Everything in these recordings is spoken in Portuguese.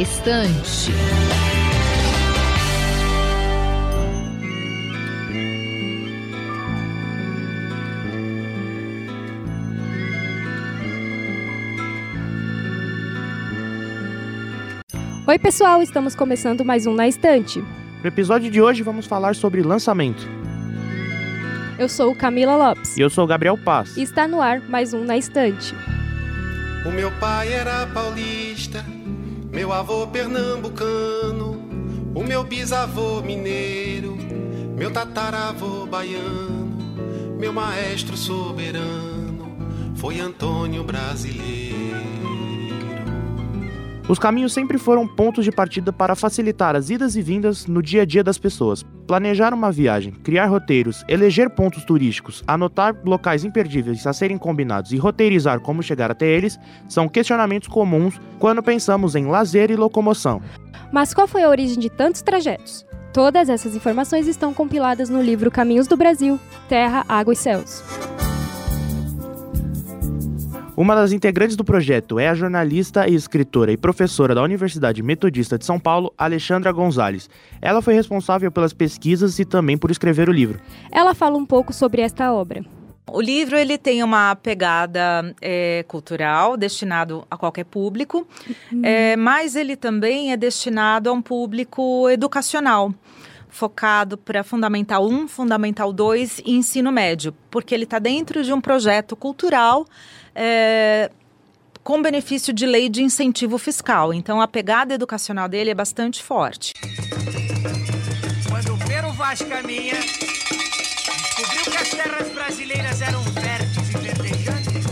Estante. Oi, pessoal, estamos começando mais um Na Estante. No episódio de hoje vamos falar sobre lançamento. Eu sou Camila Lopes. E eu sou o Gabriel Paz. E está no ar mais um Na Estante. O meu pai era paulista, meu avô pernambucano, o meu bisavô mineiro, meu tataravô baiano, meu maestro soberano foi Antônio Brasileiro. Os caminhos sempre foram pontos de partida para facilitar as idas e vindas no dia a dia das pessoas. Planejar uma viagem, criar roteiros, eleger pontos turísticos, anotar locais imperdíveis a serem combinados e roteirizar como chegar até eles são questionamentos comuns quando pensamos em lazer e locomoção. Mas qual foi a origem de tantos trajetos? Todas essas informações estão compiladas no livro Caminhos do Brasil Terra, Água e Céus. Uma das integrantes do projeto é a jornalista e escritora e professora da Universidade Metodista de São Paulo, Alexandra Gonzalez. Ela foi responsável pelas pesquisas e também por escrever o livro. Ela fala um pouco sobre esta obra. O livro ele tem uma pegada é, cultural, destinado a qualquer público, uhum. é, mas ele também é destinado a um público educacional focado para Fundamental 1, Fundamental 2 e Ensino Médio, porque ele está dentro de um projeto cultural é, com benefício de lei de incentivo fiscal. Então a pegada educacional dele é bastante forte. Quando Pero Vaz Caminha descobriu que as terras brasileiras eram férteis e verdejantes,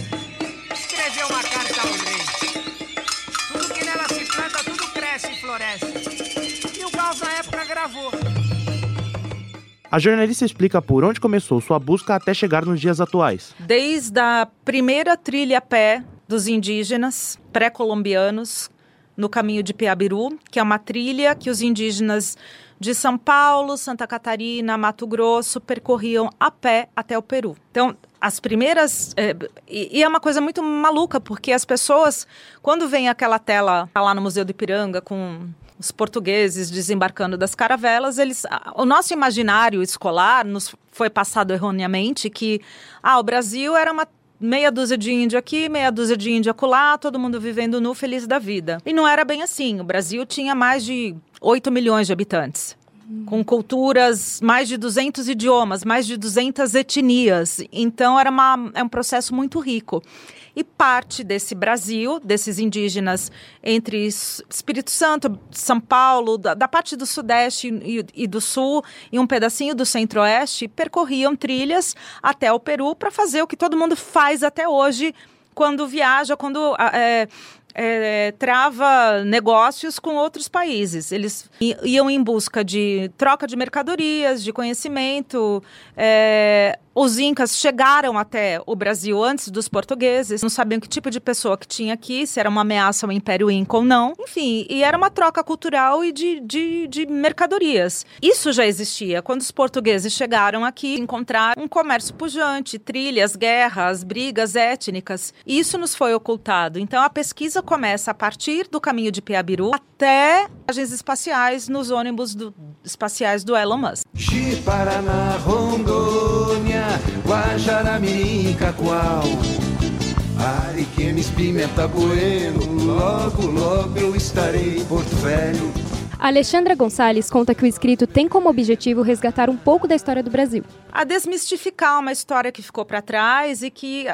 escreveu uma carta ao rei. Tudo que nela se planta, tudo cresce e floresce. E o Gauss na época gravou. A jornalista explica por onde começou sua busca até chegar nos dias atuais. Desde a primeira trilha a pé dos indígenas pré-colombianos no caminho de Piabiru, que é uma trilha que os indígenas de São Paulo, Santa Catarina, Mato Grosso percorriam a pé até o Peru. Então, as primeiras. É, e, é uma coisa muito maluca, porque as pessoas, quando vem aquela tela lá no Museu do Ipiranga com os portugueses desembarcando das caravelas, eles, o nosso imaginário escolar nos foi passado erroneamente que ah, o Brasil era uma meia dúzia de índio aqui, meia dúzia de índio acolá, todo mundo vivendo nu, feliz da vida. E não era bem assim. O Brasil tinha mais de 8 milhões de habitantes. Com culturas, mais de 200 idiomas, mais de 200 etnias. Então, era uma, é um processo muito rico e parte desse Brasil, desses indígenas entre Espírito Santo, São Paulo, da, da parte do Sudeste e, e, do Sul e um pedacinho do Centro-Oeste, percorriam trilhas até o Peru para fazer o que todo mundo faz até hoje quando viaja, quando é, é, trava negócios com outros países. Eles iam em busca de troca de mercadorias, de conhecimento. É, os incas chegaram até o Brasil antes dos portugueses, não sabiam que tipo de pessoa que tinha aqui, se era uma ameaça ao Império Inca ou não. Enfim, e era uma troca cultural e de, de, de mercadorias. Isso já existia. Quando os portugueses chegaram aqui, encontraram um comércio pujante, trilhas, guerras, brigas étnicas. Isso nos foi ocultado. Então a pesquisa começa a partir do caminho de Piabiru até viagens espaciais nos ônibus do, espaciais do Elon Musk. Paraná, Rondônia, Guajaramirim, Cacoal. Ariquemes, Pimenta, Bueno, logo, logo eu estarei em Porto Velho. Alexandra Gonçalves conta que o escrito tem como objetivo resgatar um pouco da história do Brasil. A desmistificar uma história que ficou para trás e que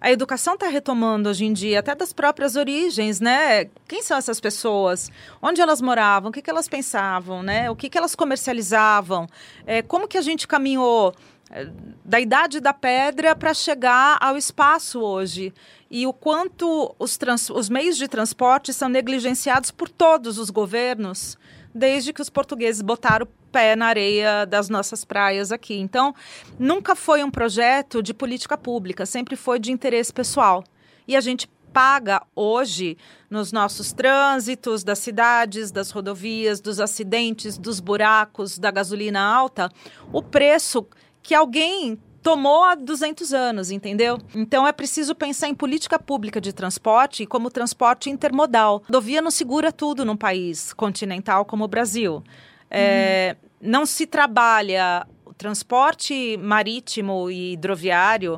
a educação está retomando hoje em dia, até das próprias origens, né? Quem são essas pessoas? Onde elas moravam? O que, que elas pensavam, né? O que, que elas comercializavam? É, como que a gente caminhou é, da idade da pedra para chegar ao espaço hoje? E o quanto os, trans, os meios de transporte são negligenciados por todos os governos desde que os portugueses botaram o pé na areia das nossas praias aqui. Então, nunca foi um projeto de política pública, sempre foi de interesse pessoal. E a gente paga hoje nos nossos trânsitos das cidades, das rodovias, dos acidentes, dos buracos, da gasolina alta, o preço que alguém tomou há 200 anos, entendeu? Então é preciso pensar em política pública de transporte como transporte intermodal. A rodovia não segura tudo num país continental como o Brasil. É, Não se trabalha o transporte marítimo e hidroviário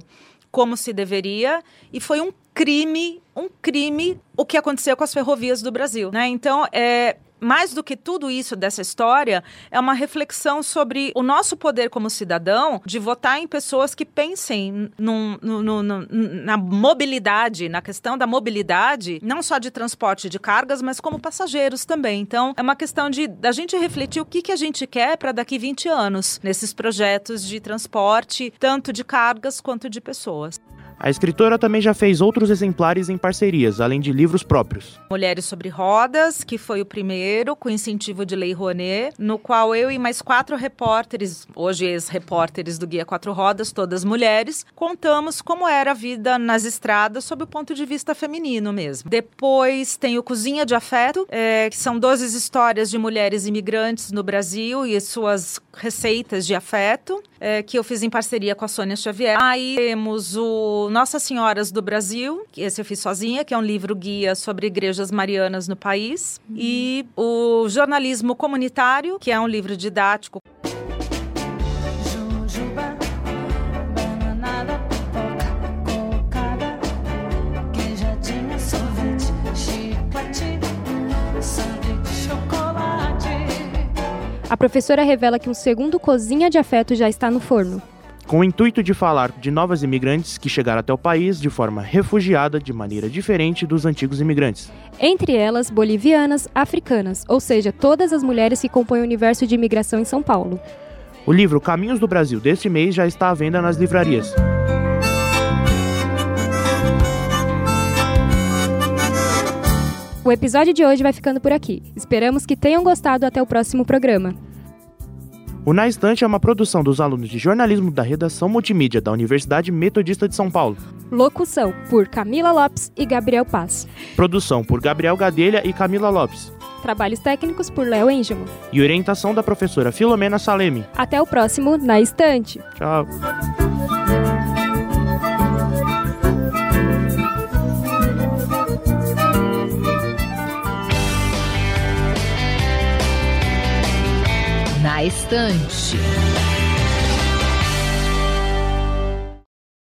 como se deveria e foi um crime, um crime o que aconteceu com as ferrovias do Brasil, né? Então, é mais do que tudo isso dessa história, é uma reflexão sobre o nosso poder como cidadão de votar em pessoas que pensem num- no- no- na mobilidade, na questão da mobilidade, não só de transporte de cargas, mas como passageiros também. Então, é uma questão de da gente refletir o que, que a gente quer para daqui 20 anos nesses projetos de transporte, tanto de cargas quanto de pessoas. A escritora também já fez outros exemplares em parcerias, além de livros próprios. Mulheres sobre Rodas, que foi o primeiro, com incentivo de Lei Rouanet, no qual eu e mais quatro repórteres, hoje ex-repórteres do Guia Quatro Rodas, todas mulheres, contamos como era a vida nas estradas sob o ponto de vista feminino mesmo. Depois tem o Cozinha de Afeto, é, que são 12 histórias de mulheres imigrantes no Brasil e suas receitas de afeto, é, que eu fiz em parceria com a Sônia Xavier. Aí temos o Nossas Senhoras do Brasil, que esse eu fiz sozinha, que é um livro guia sobre igrejas marianas no país. E o Jornalismo Comunitário, que é um livro didático A professora revela que um segundo cozinha de afeto já está no forno. Com o intuito de falar de novas imigrantes que chegaram até o país de forma refugiada, de maneira diferente dos antigos imigrantes. Entre elas, bolivianas, africanas, ou seja, todas as mulheres que compõem o universo de imigração em São Paulo. O livro Caminhos do Brasil deste mês já está à venda nas livrarias. O episódio de hoje vai ficando por aqui. Esperamos que tenham gostado até o próximo programa. O Na Estante é uma produção dos alunos de jornalismo da redação multimídia da Universidade Metodista de São Paulo. Locução por Camila Lopes e Gabriel Paz. Produção por Gabriel Gadelha e Camila Lopes. Trabalhos técnicos por Léo Engimo. E orientação da professora Filomena Salemi. Até o próximo Na Estante. Tchau. Na estante.